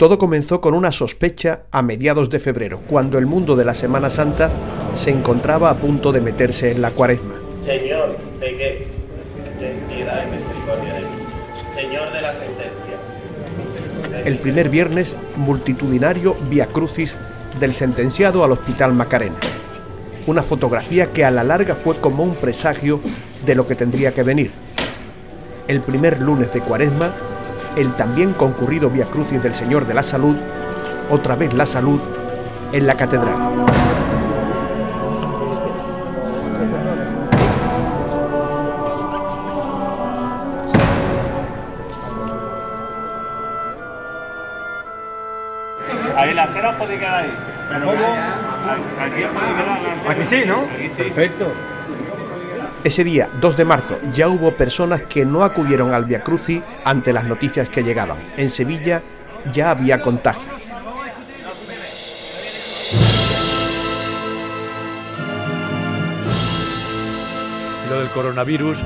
Todo comenzó con una sospecha a mediados de febrero, cuando el mundo de la Semana Santa se encontraba a punto de meterse en la cuaresma. Señor, ¿de qué? De piedad y misericordia de mí. Señor de la sentencia. El primer viernes, multitudinario via crucis del sentenciado al Hospital Macarena. Una fotografía que a la larga fue como un presagio de lo que tendría que venir. El primer lunes de cuaresma, el también concurrido via crucis del Señor de la Salud, otra vez la salud, en la catedral. Ahí la cera puede quedar ahí. Aquí puede quedar Aquí sí, ¿no? Aquí sí. Perfecto. Ese día, 2 de marzo, ya hubo personas que no acudieron al Via Crucis ante las noticias que llegaban. En Sevilla ya había contagios. lo del coronavirus,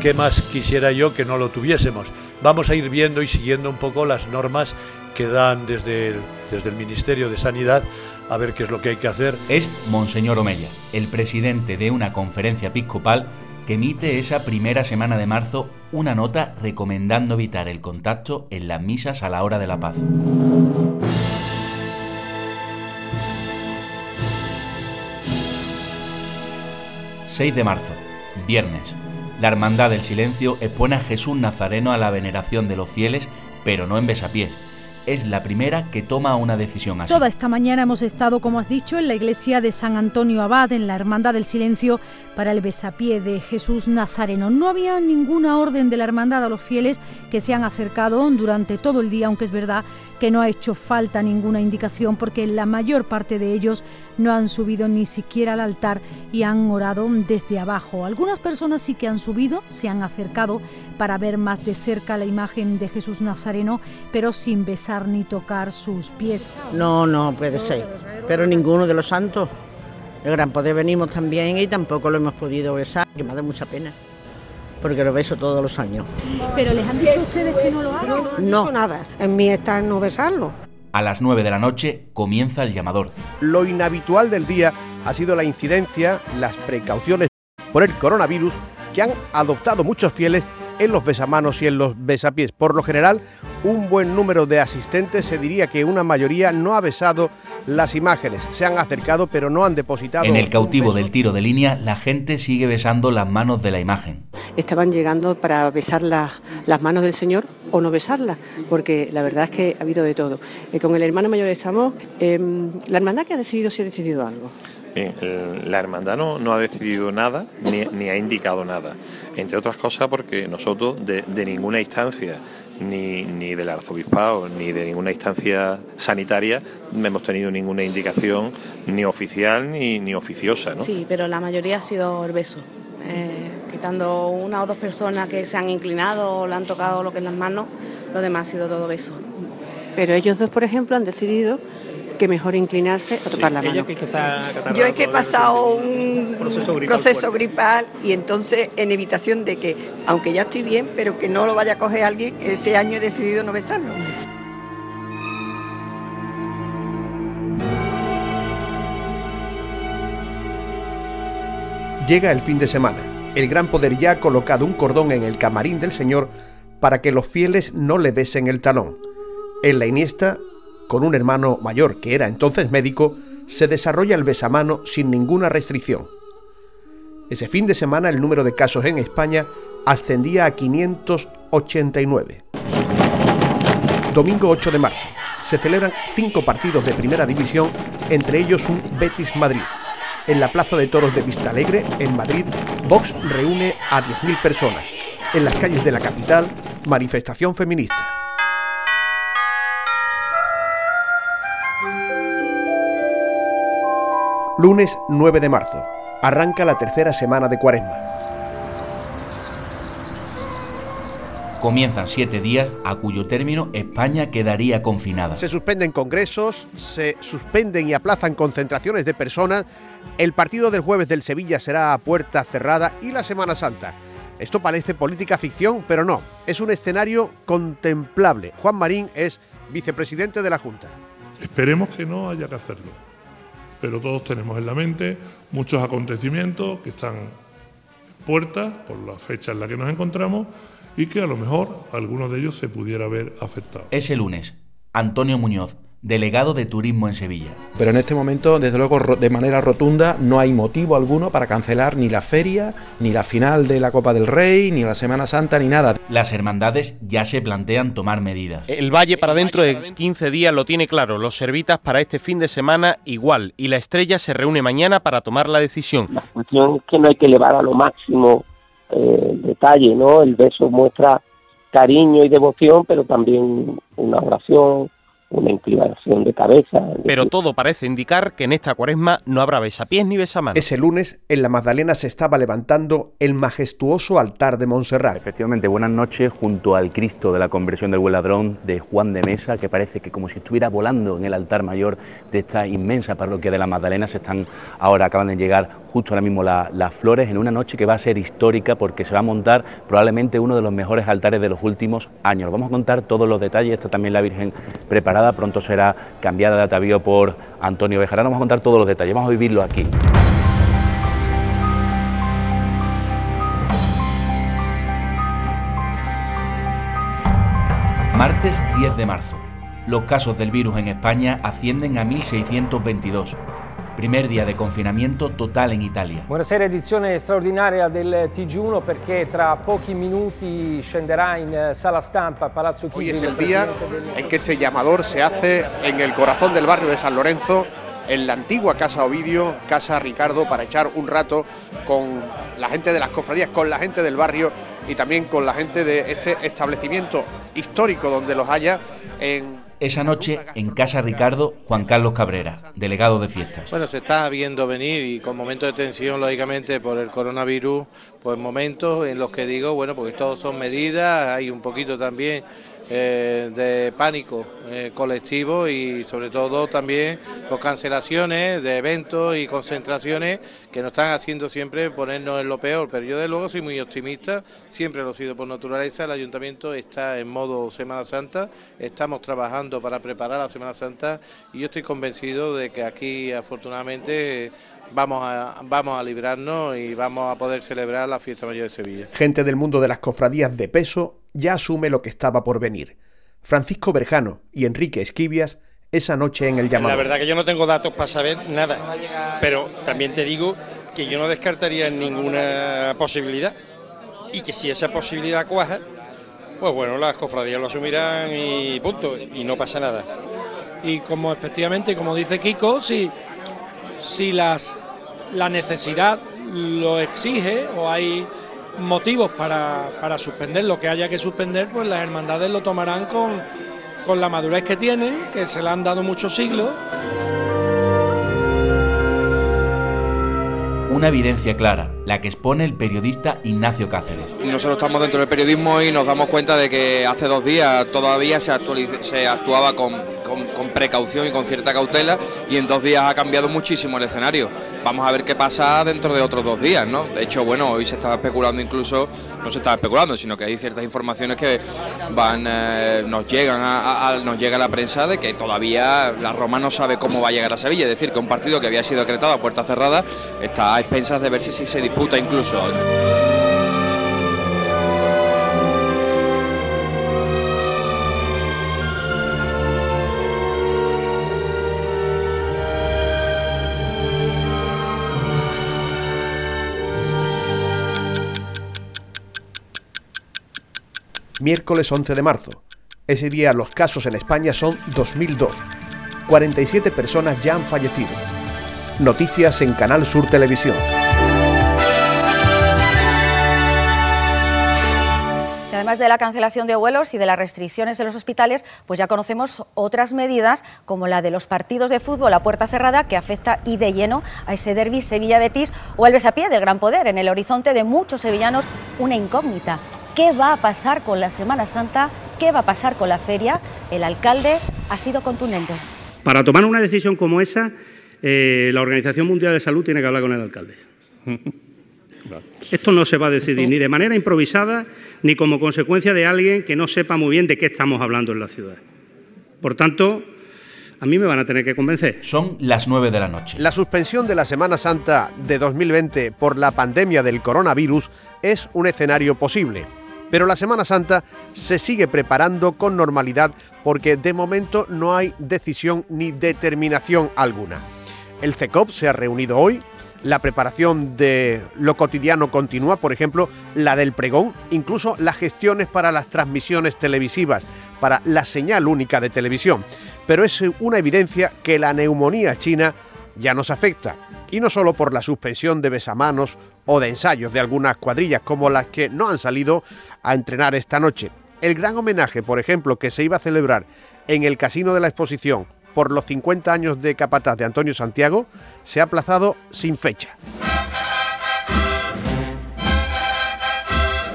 ¿qué más quisiera yo que no lo tuviésemos? Vamos a ir viendo y siguiendo un poco las normas que dan desde el, desde el Ministerio de Sanidad a ver qué es lo que hay que hacer. Es Monseñor Omella, el presidente de una conferencia episcopal que emite esa primera semana de marzo una nota recomendando evitar el contacto en las misas a la hora de la paz. ...6 de marzo, viernes. La Hermandad del Silencio expone a Jesús Nazareno a la veneración de los fieles, pero no en besapiés. Es la primera que toma una decisión así. Toda esta mañana hemos estado, como has dicho, en la iglesia de San Antonio Abad, en la Hermandad del Silencio, para el besapié de Jesús Nazareno. No había ninguna orden de la Hermandad a los fieles que se han acercado durante todo el día, aunque es verdad que no ha hecho falta ninguna indicación porque la mayor parte de ellos no han subido ni siquiera al altar y han orado desde abajo. Algunas personas sí que han subido, se han acercado para ver más de cerca la imagen de Jesús Nazareno, pero sin besar ni tocar sus pies. No, no puede ser. Pero ninguno de los santos. El Gran Poder venimos también y tampoco lo hemos podido besar, que me da mucha pena. Porque lo beso todos los años. Pero les han dicho a ustedes que no lo hagan. No, nada. En mí está no besarlo. A las 9 de la noche comienza el llamador. Lo inhabitual del día ha sido la incidencia, las precauciones por el coronavirus que han adoptado muchos fieles en los besamanos y en los besapiés. Por lo general, un buen número de asistentes, se diría que una mayoría no ha besado las imágenes. Se han acercado, pero no han depositado. En el cautivo del tiro de línea, la gente sigue besando las manos de la imagen. Estaban llegando para besar la- las manos del Señor o no besarlas, porque la verdad es que ha habido de todo. Eh, con el hermano mayor estamos. em, la hermandad que ha decidido si ha decidido algo. Bien, el- la hermandad no, no ha decidido nada ni, ni ha indicado nada, entre otras cosas porque nosotros de, de ninguna instancia, ni, ni del arzobispado, ni de ninguna instancia sanitaria, no hemos tenido ninguna indicación ni oficial ni, ni oficiosa. ¿no? Sí, pero la mayoría ha sido el beso. Eh, quitando una o dos personas que se han inclinado o le han tocado lo que es las manos, lo demás ha sido todo beso. Pero ellos dos, por ejemplo, han decidido que mejor inclinarse o tocar la mano. Yo es que he pasado un Proceso gripal proceso fuerte. gripal y entonces en evitación de que, aunque ya estoy bien, pero que no lo vaya a coger alguien, este año he decidido no besarlo. Llega el fin de semana. El Gran Poder ya ha colocado un cordón en el camarín del Señor para que los fieles no le besen el talón. En la Iniesta, con un hermano mayor que era entonces médico, se desarrolla el besamano sin ninguna restricción. Ese fin de semana el número de casos en España ascendía a 589. Domingo 8 de marzo. Se celebran cinco partidos de primera división, entre ellos un Betis Madrid. En la Plaza de Toros de Vistalegre, en Madrid, Vox reúne a 10.000 personas. En las calles de la capital, manifestación feminista. Lunes 9 de marzo. Arranca la tercera semana de Cuaresma. Comienzan siete días a cuyo término España quedaría confinada. Se suspenden congresos, se suspenden y aplazan concentraciones de personas. El partido del jueves del Sevilla será a puerta cerrada y la Semana Santa. Esto parece política ficción, pero no. Es un escenario contemplable. Juan Marín es vicepresidente de la Junta. Esperemos que no haya que hacerlo, pero todos tenemos en la mente muchos acontecimientos que están puertas por la fecha en la que nos encontramos y que a lo mejor algunos de ellos se pudiera ver afectados. Ese lunes, Antonio Muñoz, delegado de Turismo en Sevilla. Pero en este momento, desde luego, de manera rotunda, no hay motivo alguno para cancelar ni la feria, ni la final de la Copa del Rey, ni la Semana Santa, ni nada. Las hermandades ya se plantean tomar medidas. El Valle para dentro de 15 días lo tiene claro, los servitas para este fin de semana igual, y la estrella se reúne mañana para tomar la decisión. La cuestión es que no hay que elevar a lo máximo eh, el detalle, ¿no? El beso muestra cariño y devoción, pero también una oración una inclinación de cabeza. Pero todo parece indicar que en esta cuaresma no habrá besapiés ni besamanos. Ese lunes, en la Magdalena se estaba levantando el majestuoso altar de Montserrat. Efectivamente, buenas noches junto al Cristo de la conversión del buen ladrón de Juan de Mesa, que parece que como si estuviera volando en el altar mayor de esta inmensa parroquia de la Magdalena, se están ahora acaban de llegar justo ahora mismo las flores en una noche que va a ser histórica porque se va a montar probablemente uno de los mejores altares de los últimos años. Vamos a contar todos los detalles, está también la Virgen preparada, pronto será cambiada de atavío por Antonio Bejarano, vamos a contar todos los detalles, vamos a vivirlo aquí. Martes 10 de marzo. Los casos del virus en España ascienden a 1.622 primer día de confinamiento total en Italia. Buonasera, edizione straordinaria del TG1 perché tra pochi minuti scenderà in eh, sala stampa Palazzo Chigi. Hoy es el día en que este llamador se hace en el corazón del barrio de San Lorenzo, en la antigua Casa Ovidio, Casa Ricardo, para echar un rato con la gente de las cofradías, con la gente del barrio y también con la gente de este establecimiento histórico donde los haya en esa noche, en Casa Ricardo, Juan Carlos Cabrera, delegado de fiestas. Bueno, se está viendo venir y con momentos de tensión, lógicamente, por el coronavirus, pues momentos en los que digo, bueno, porque todos son medidas, hay un poquito también eh, de pánico eh, colectivo y sobre todo también por cancelaciones de eventos y concentraciones que nos están haciendo siempre ponernos en lo peor. Pero yo de luego soy muy optimista, siempre lo he sido por naturaleza, el ayuntamiento está en modo Semana Santa, estamos trabajando para preparar la Semana Santa y yo estoy convencido de que aquí afortunadamente vamos a, vamos a librarnos y vamos a poder celebrar la fiesta mayor de Sevilla. Gente del mundo de las cofradías de peso ya asume lo que estaba por venir. Francisco Berjano y Enrique Esquivias esa noche en el llamado. La verdad que yo no tengo datos para saber nada, pero también te digo que yo no descartaría ninguna posibilidad y que si esa posibilidad cuaja, pues bueno, las cofradías lo asumirán y punto, y no pasa nada. Y como efectivamente, como dice Kiko, si, si las, la necesidad lo exige o hay motivos para, para, suspender lo que haya que suspender, pues las hermandades lo tomarán con, con la madurez que tienen, que se le han dado muchos siglos. Una evidencia clara, la que expone el periodista Ignacio Cáceres. Nosotros estamos dentro del periodismo y nos damos cuenta de que hace dos días todavía se, se actuaba con, con, precaución y con cierta cautela y en dos días ha cambiado muchísimo el escenario. Vamos a ver qué pasa dentro de otros dos días, ¿no? De hecho, bueno, hoy se estaba especulando incluso, no se estaba especulando, sino que hay ciertas informaciones que van, eh, nos llegan a, nos llega a la prensa de que todavía la Roma no sabe cómo va a llegar a Sevilla, es decir, que un partido que había sido decretado a puerta cerrada está a expensas de ver si, si se disputa incluso. Miércoles 11 de marzo. Ese día los casos en España son 2002. 47 personas ya han fallecido. Noticias en Canal Sur Televisión. además de la cancelación de vuelos y de las restricciones en los hospitales, pues ya conocemos otras medidas como la de los partidos de fútbol a puerta cerrada que afecta y de lleno a ese derby Sevilla-Betis o el besapié del Gran Poder en el horizonte de muchos sevillanos una incógnita. ¿Qué va a pasar con la Semana Santa? ¿Qué va a pasar con la feria? El alcalde ha sido contundente. Para tomar una decisión como esa, eh, la Organización Mundial de Salud tiene que hablar con el alcalde. Esto no se va a decidir ni de manera improvisada ni como consecuencia de alguien que no sepa muy bien de qué estamos hablando en la ciudad. Por tanto, a mí me van a tener que convencer. Son las 9 de la noche. La suspensión de la Semana Santa de 2020 por la pandemia del coronavirus es un escenario posible. Pero la Semana Santa se sigue preparando con normalidad porque de momento no hay decisión ni determinación alguna. El CECOP se ha reunido hoy, la preparación de lo cotidiano continúa, por ejemplo, la del pregón, incluso las gestiones para las transmisiones televisivas, para la señal única de televisión. Pero es una evidencia que la neumonía china ya nos afecta, y no solo por la suspensión de besamanos o de ensayos de algunas cuadrillas como las que no han salido a entrenar esta noche. El gran homenaje, por ejemplo, que se iba a celebrar en el Casino de la Exposición por los 50 años de capataz de Antonio Santiago se ha aplazado sin fecha.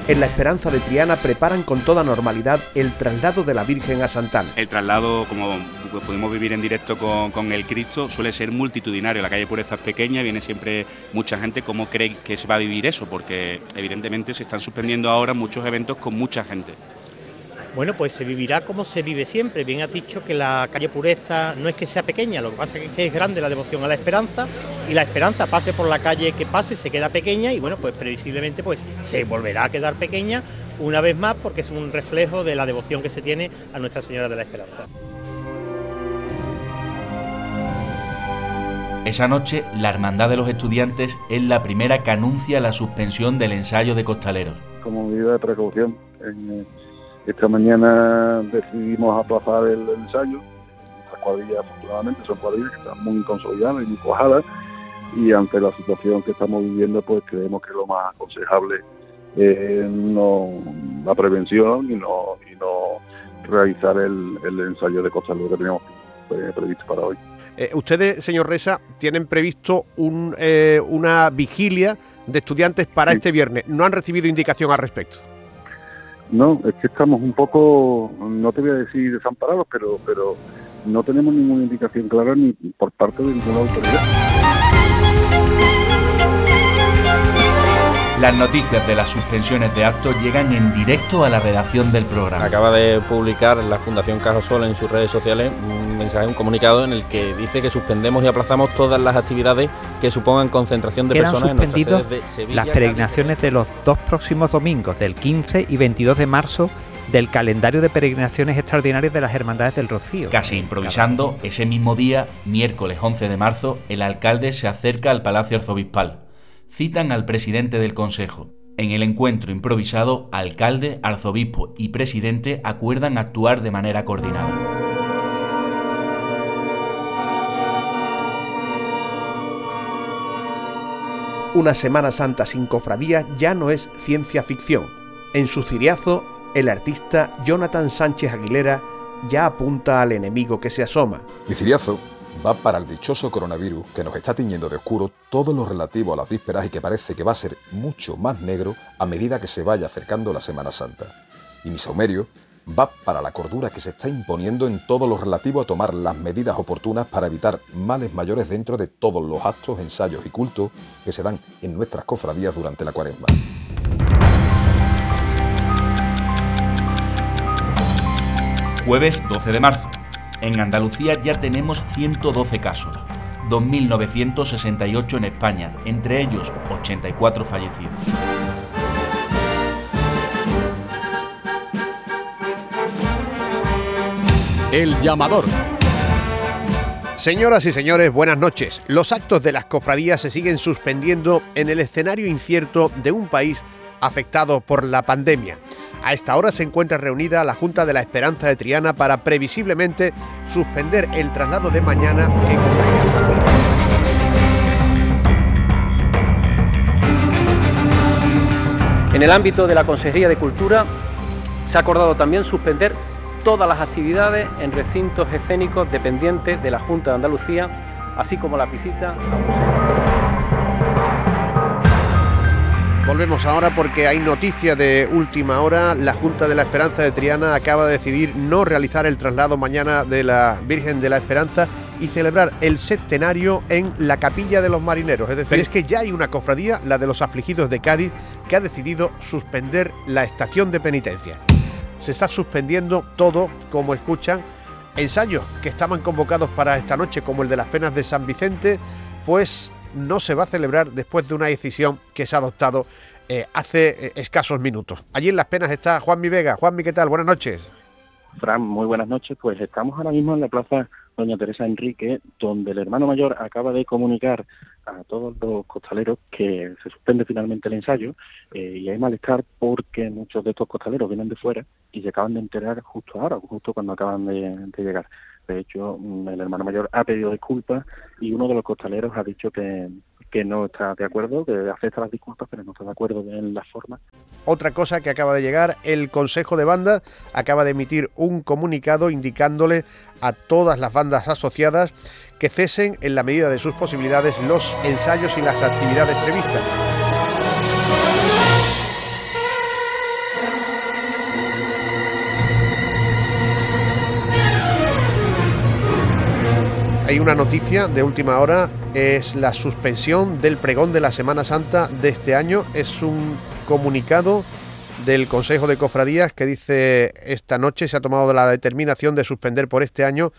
En la Esperanza de Triana preparan con toda normalidad el traslado de la Virgen a Santana. El traslado, como pudimos vivir en directo con, el Cristo, suele ser multitudinario. La calle Pureza es pequeña, viene siempre mucha gente. ¿Cómo cree que se va a vivir eso? Porque evidentemente se están suspendiendo ahora muchos eventos con mucha gente. Bueno, pues se vivirá como se vive siempre. Bien ha dicho que la calle Pureza no es que sea pequeña, lo que pasa es que es grande la devoción a la esperanza y la esperanza pase por la calle que pase se queda pequeña y bueno, pues previsiblemente pues se volverá a quedar pequeña una vez más porque es un reflejo de la devoción que se tiene a Nuestra Señora de la Esperanza. Esa noche, la Hermandad de los Estudiantes es la primera que anuncia la suspensión del ensayo de costaleros. Como medida de precaución, en, esta mañana decidimos aplazar el, ensayo. Estas cuadrillas, afortunadamente, son cuadrillas que están muy consolidadas y muy cuajadas. Y ante la situación que estamos viviendo, pues creemos que lo más aconsejable es no, la prevención y no, y no realizar el, ensayo de costalero que teníamos previsto para hoy. Eh, ustedes, señor Reza, tienen previsto un, eh, una vigilia de estudiantes para este viernes. ¿No han recibido indicación al respecto? No, es que estamos un poco, no te voy a decir desamparados, pero, pero no tenemos ninguna indicación clara ni por parte de ninguna autoridad. Las noticias de las suspensiones de actos llegan en directo a la redacción del programa. Acaba de publicar la Fundación Cajasol en sus redes sociales un mensaje, un comunicado en el que dice que suspendemos y aplazamos todas las actividades que supongan concentración de personas en nuestras sedes de Sevilla. Las peregrinaciones de los dos próximos domingos, del 15 y 22 de marzo, del calendario de peregrinaciones extraordinarias de las Hermandades del Rocío. Casi improvisando, ese mismo día, miércoles 11 de marzo, el alcalde se acerca al Palacio Arzobispal citan al presidente del Consejo. En el encuentro improvisado, alcalde, arzobispo y presidente acuerdan actuar de manera coordinada. Una Semana Santa sin cofradía ya no es ciencia ficción. En su ciriazo, el artista Jonathan Sánchez Aguilera ya apunta al enemigo que se asoma. Mi ciriazo va para el dichoso coronavirus que nos está tiñendo de oscuro todo lo relativo a las vísperas y que parece que va a ser mucho más negro a medida que se vaya acercando la Semana Santa. Y mi saumerio va para la cordura que se está imponiendo en todo lo relativo a tomar las medidas oportunas para evitar males mayores dentro de todos los actos, ensayos y cultos que se dan en nuestras cofradías durante la cuaresma. Jueves 12 de marzo. En Andalucía ya tenemos 112 casos, 2.968 en España, entre ellos 84 fallecidos. El llamador. Señoras y señores, buenas noches. Los actos de las cofradías se siguen suspendiendo en el escenario incierto de un país afectado por la pandemia. A esta hora se encuentra reunida la Junta de la Esperanza de Triana para previsiblemente suspender el traslado de mañana que En el ámbito de la Consejería de Cultura se ha acordado también suspender todas las actividades en recintos escénicos dependientes de la Junta de Andalucía, así como la visita a museos. Volvemos ahora porque hay noticia de última hora. La Junta de la Esperanza de Triana acaba de decidir no realizar el traslado mañana de la Virgen de la Esperanza y celebrar el septenario en la Capilla de los Marineros. Es decir, es que ya hay una cofradía, la de los afligidos de Cádiz, que ha decidido suspender la estación de penitencia. Se está suspendiendo todo, como escuchan, ensayos que estaban convocados para esta noche, como el de las penas de San Vicente, pues no se va a celebrar después de una decisión que se ha adoptado eh, hace eh, escasos minutos. Allí en las penas está Juanmi Vega. Juanmi, ¿qué tal? Buenas noches. Fran, muy buenas noches. Pues estamos ahora mismo en la plaza Doña Teresa Enrique, donde el hermano mayor acaba de comunicar a todos los costaleros que se suspende finalmente el ensayo eh, y hay malestar porque muchos de estos costaleros vienen de fuera y se acaban de enterar justo ahora, justo cuando acaban de llegar. De hecho, mm, el hermano mayor ha pedido disculpas y uno de los costaleros ha dicho que, que no está de acuerdo, que acepta las disculpas, pero no está de acuerdo en la forma. Otra cosa que acaba de llegar, el Consejo de Banda acaba de emitir un comunicado indicándole a todas las bandas asociadas que cesen en la medida de sus posibilidades los ensayos y las actividades previstas. Hay una noticia de última hora, es la suspensión del pregón de la Semana Santa de este año. Es un comunicado del Consejo de Cofradías que dice esta noche se ha tomado la determinación de suspender por este año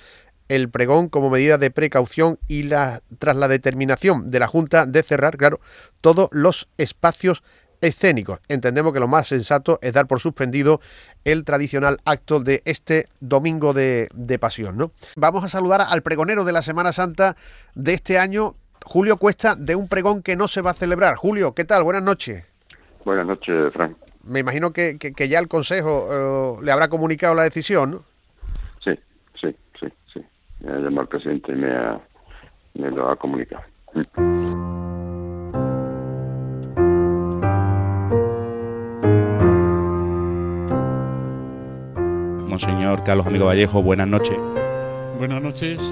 el pregón como medida de precaución y tras la determinación de la Junta de cerrar, claro, todos los espacios escénicos. Entendemos que lo más sensato es dar por suspendido el tradicional acto de este domingo de, pasión. ¿no? Vamos a saludar al pregonero de la Semana Santa de este año, Julio Cuesta, de un pregón que no se va a celebrar. Julio, ¿qué tal? Buenas noches. Buenas noches, Frank. Me imagino que, ya el Consejo eh, le habrá comunicado la decisión, ¿no? Sí, sí, sí, sí. Me ha llamado el presidente y me, me lo ha comunicado. Señor Carlos Amigo Vallejo, buenas noches. Buenas noches.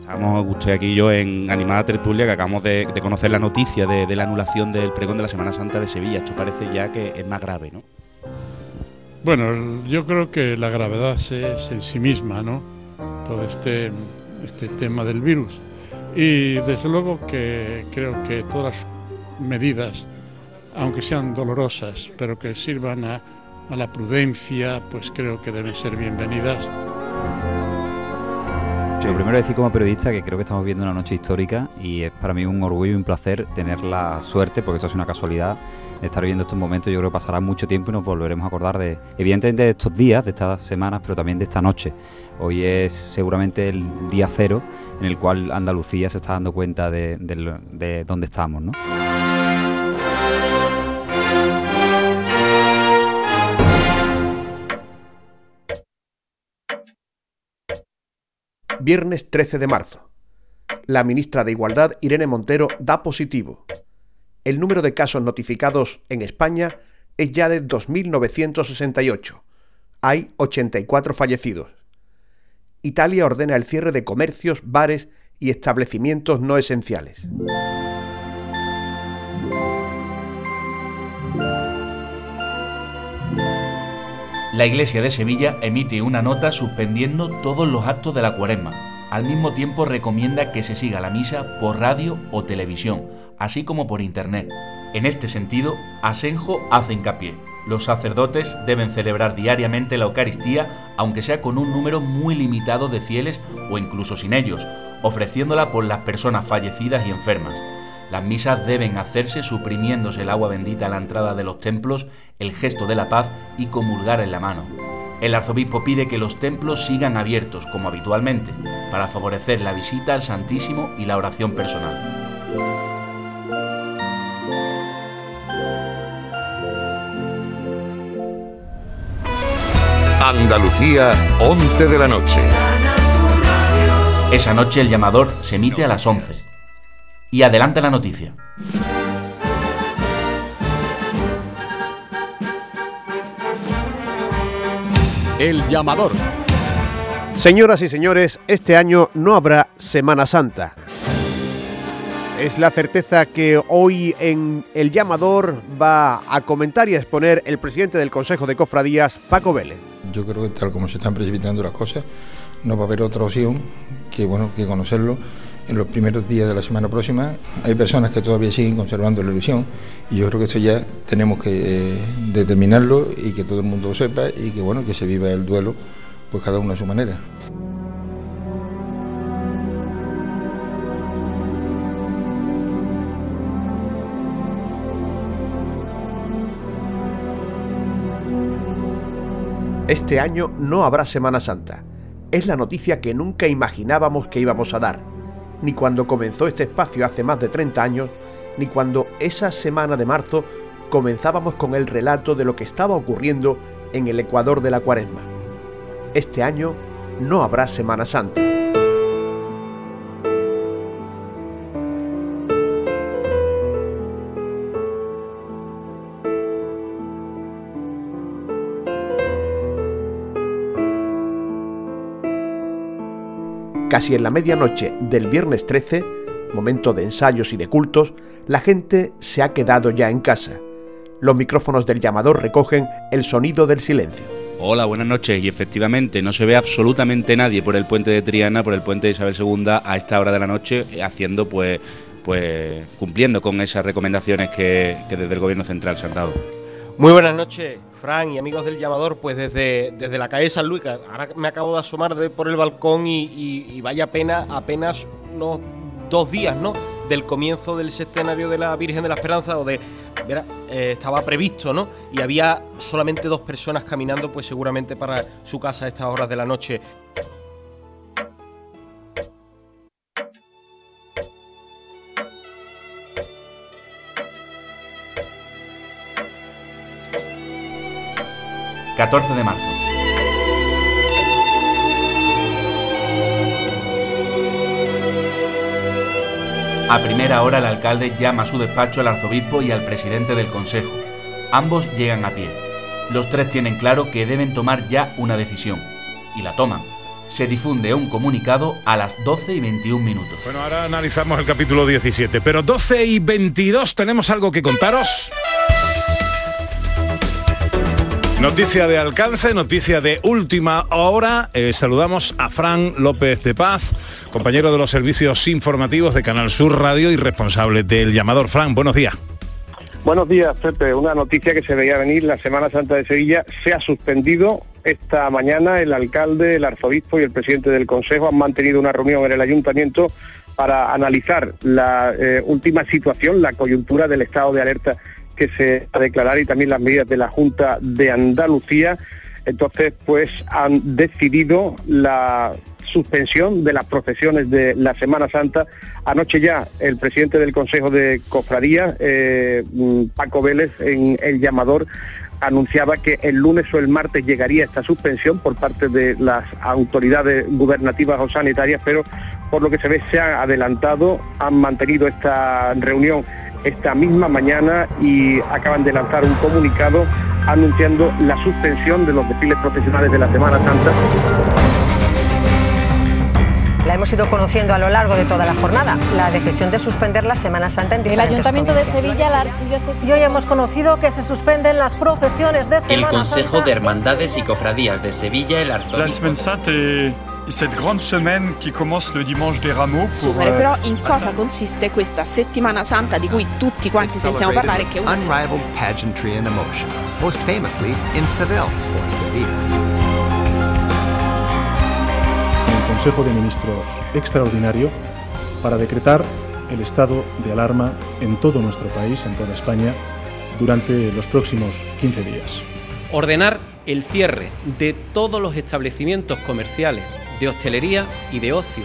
Estamos usted aquí y yo en Animada Tertulia, que acabamos de, conocer la noticia de, la anulación del pregón de la Semana Santa de Sevilla. Esto parece ya que es más grave, ¿no? Bueno, yo creo que la gravedad es en sí misma, ¿no? Todo este, este tema del virus. Y desde luego que creo que todas las medidas, aunque sean dolorosas, pero que sirvan a a la prudencia, pues creo que deben ser bienvenidas. Lo primero decir como periodista que creo que estamos viendo una noche histórica y es para mí un orgullo y un placer tener la suerte, porque esto es una casualidad, de estar viendo estos momentos. Yo creo que pasará mucho tiempo y nos volveremos a acordar de, evidentemente, de estos días, de estas semanas, pero también de esta noche. Hoy es seguramente el día cero en el cual Andalucía se está dando cuenta de, de dónde estamos, ¿no? Viernes 13 de marzo. La ministra de Igualdad, Irene Montero, da positivo. El número de casos notificados en España es ya de 2.968. Hay 84 fallecidos. Italia ordena el cierre de comercios, bares y establecimientos no esenciales. La Iglesia de Sevilla emite una nota suspendiendo todos los actos de la cuaresma. Al mismo tiempo recomienda que se siga la misa por radio o televisión, así como por internet. En este sentido, Asenjo hace hincapié. Los sacerdotes deben celebrar diariamente la Eucaristía, aunque sea con un número muy limitado de fieles o incluso sin ellos, ofreciéndola por las personas fallecidas y enfermas. Las misas deben hacerse suprimiéndose el agua bendita a la entrada de los templos, el gesto de la paz y comulgar en la mano. El arzobispo pide que los templos sigan abiertos como habitualmente para favorecer la visita al Santísimo y la oración personal. Andalucía, 11 de la noche. Esa noche el llamador se emite a las 11 y adelante la noticia. El llamador. Señoras y señores, este año no habrá Semana Santa. Es la certeza que hoy en El Llamador va a comentar y a exponer el presidente del Consejo de Cofradías, Paco Vélez. Yo creo que tal como se están precipitando las cosas, no va a haber otra opción que, bueno, que conocerlo en los primeros días de la semana próxima. Hay personas que todavía siguen conservando la ilusión y yo creo que esto ya tenemos que eh, determinarlo y que todo el mundo lo sepa y que bueno, que se viva el duelo pues cada uno a su manera. Este año no habrá Semana Santa. Es la noticia que nunca imaginábamos que íbamos a dar ni cuando comenzó este espacio hace más de 30 años, ni cuando esa semana de marzo comenzábamos con el relato de lo que estaba ocurriendo en el Ecuador de la Cuaresma. Este año no habrá Semana Santa. Casi en la medianoche del viernes 13, momento de ensayos y de cultos, la gente se ha quedado ya en casa. Los micrófonos del llamador recogen el sonido del silencio. Hola, buenas noches. Y efectivamente, no se ve absolutamente nadie por el puente de Triana, por el puente de Isabel II, a esta hora de la noche, haciendo pues, pues cumpliendo con esas recomendaciones que, desde el gobierno central se han dado. Muy buenas noches, Fran y amigos del llamador. Pues desde, desde la calle San Luis, ahora me acabo de asomar por el balcón y, vaya pena, apenas unos dos días, ¿no? Del comienzo del sextenario de la Virgen de la Esperanza, o de. Eh, estaba previsto, ¿no? Y había solamente dos personas caminando, pues seguramente para su casa a estas horas de la noche. 14 de marzo. A primera hora el alcalde llama a su despacho al arzobispo y al presidente del consejo. Ambos llegan a pie. Los tres tienen claro que deben tomar ya una decisión. Y la toman. Se difunde un comunicado a las 12 y 21 minutos. Bueno, ahora analizamos el capítulo 17, pero 12 y 22 tenemos algo que contaros. Noticia de alcance, noticia de última hora. Eh, saludamos a Fran López de Paz, compañero de los servicios informativos de Canal Sur Radio y responsable del llamador. Fran, buenos días. Buenos días, Pepe. Una noticia que se veía venir, la Semana Santa de Sevilla se ha suspendido. Esta mañana el alcalde, el arzobispo y el presidente del Consejo han mantenido una reunión en el ayuntamiento para analizar la eh, última situación, la coyuntura del estado de alerta que se va a declarar y también las medidas de la Junta de Andalucía. Entonces, pues han decidido la suspensión de las procesiones de la Semana Santa. Anoche ya el presidente del Consejo de Cofradía, eh, mm, Paco Vélez, en el llamador, anunciaba que el lunes o el martes llegaría esta suspensión por parte de las autoridades gubernativas o sanitarias, pero por lo que se ve se ha adelantado, han mantenido esta reunión esta misma mañana y acaban de lanzar un comunicado anunciando la suspensión de los desfiles profesionales de la Semana Santa. La hemos ido conociendo a lo largo de toda la jornada, la decisión de suspender la Semana Santa en diferentes El Ayuntamiento de Sevilla, la Archidiócesis... Y hoy hemos conocido que se suspenden las procesiones de Semana El Consejo de Hermandades y Cofradías de Sevilla, el Arzobispo cette grande semaine qui commence le dimanche des rameaux pour Super, però in cosa consiste questa settimana santa di cui tutti quanti sentiamo parlare che unrivaled pageantry and emotion most famously in Seville or Sevilla un consejo de ministros extraordinario para decretar el estado de alarma en todo nuestro país, en toda España, durante los próximos 15 días. Ordenar el cierre de todos los establecimientos comerciales de hostelería y de ocio,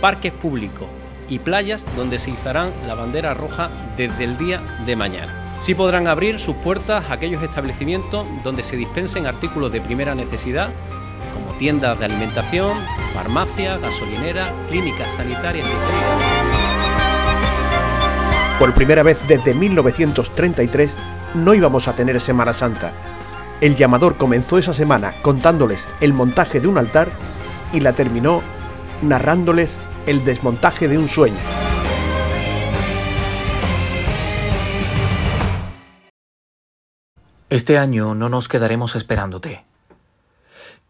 parques públicos y playas donde se izarán la bandera roja desde el día de mañana. Sí podrán abrir sus puertas aquellos establecimientos donde se dispensen artículos de primera necesidad, como tiendas de alimentación, farmacias, gasolineras, clínicas sanitarias y Por primera vez desde 1933 no íbamos a tener Semana Santa. El llamador comenzó esa semana contándoles el montaje de un altar y la terminó narrándoles el desmontaje de un sueño. Este año no nos quedaremos esperándote.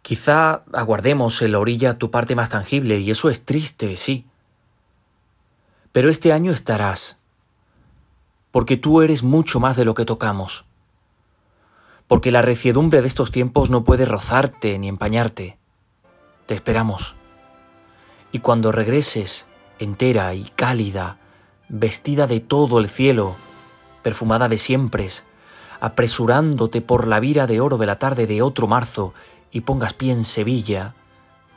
Quizá aguardemos en la orilla tu parte más tangible, y eso es triste, sí. Pero este año estarás, porque tú eres mucho más de lo que tocamos, porque la reciedumbre de estos tiempos no puede rozarte ni empañarte. Te esperamos. Y cuando regreses, entera y cálida, vestida de todo el cielo, perfumada de siempre, apresurándote por la vira de oro de la tarde de otro marzo, y pongas pie en Sevilla,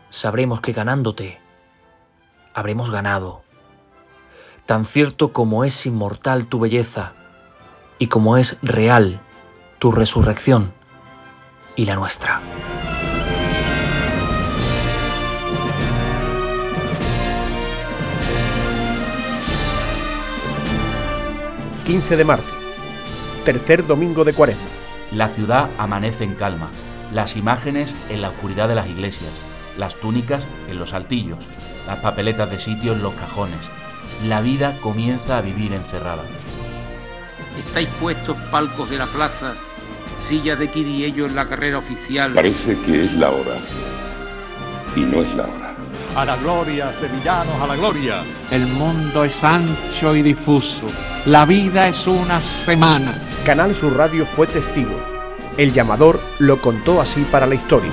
sabremos que ganándote habremos ganado. Tan cierto como es inmortal tu belleza y como es real tu resurrección y la nuestra. 15 de marzo, tercer domingo de cuaresma. La ciudad amanece en calma, las imágenes en la oscuridad de las iglesias, las túnicas en los altillos, las papeletas de sitio en los cajones. La vida comienza a vivir encerrada. Estáis puestos palcos de la plaza, sillas de ello en la carrera oficial. Parece que es la hora. Y no es la hora. A la gloria, sevillanos, a la gloria. El mundo es ancho y difuso. La vida es una semana. Canal Sur Radio fue testigo. El llamador lo contó así para la historia.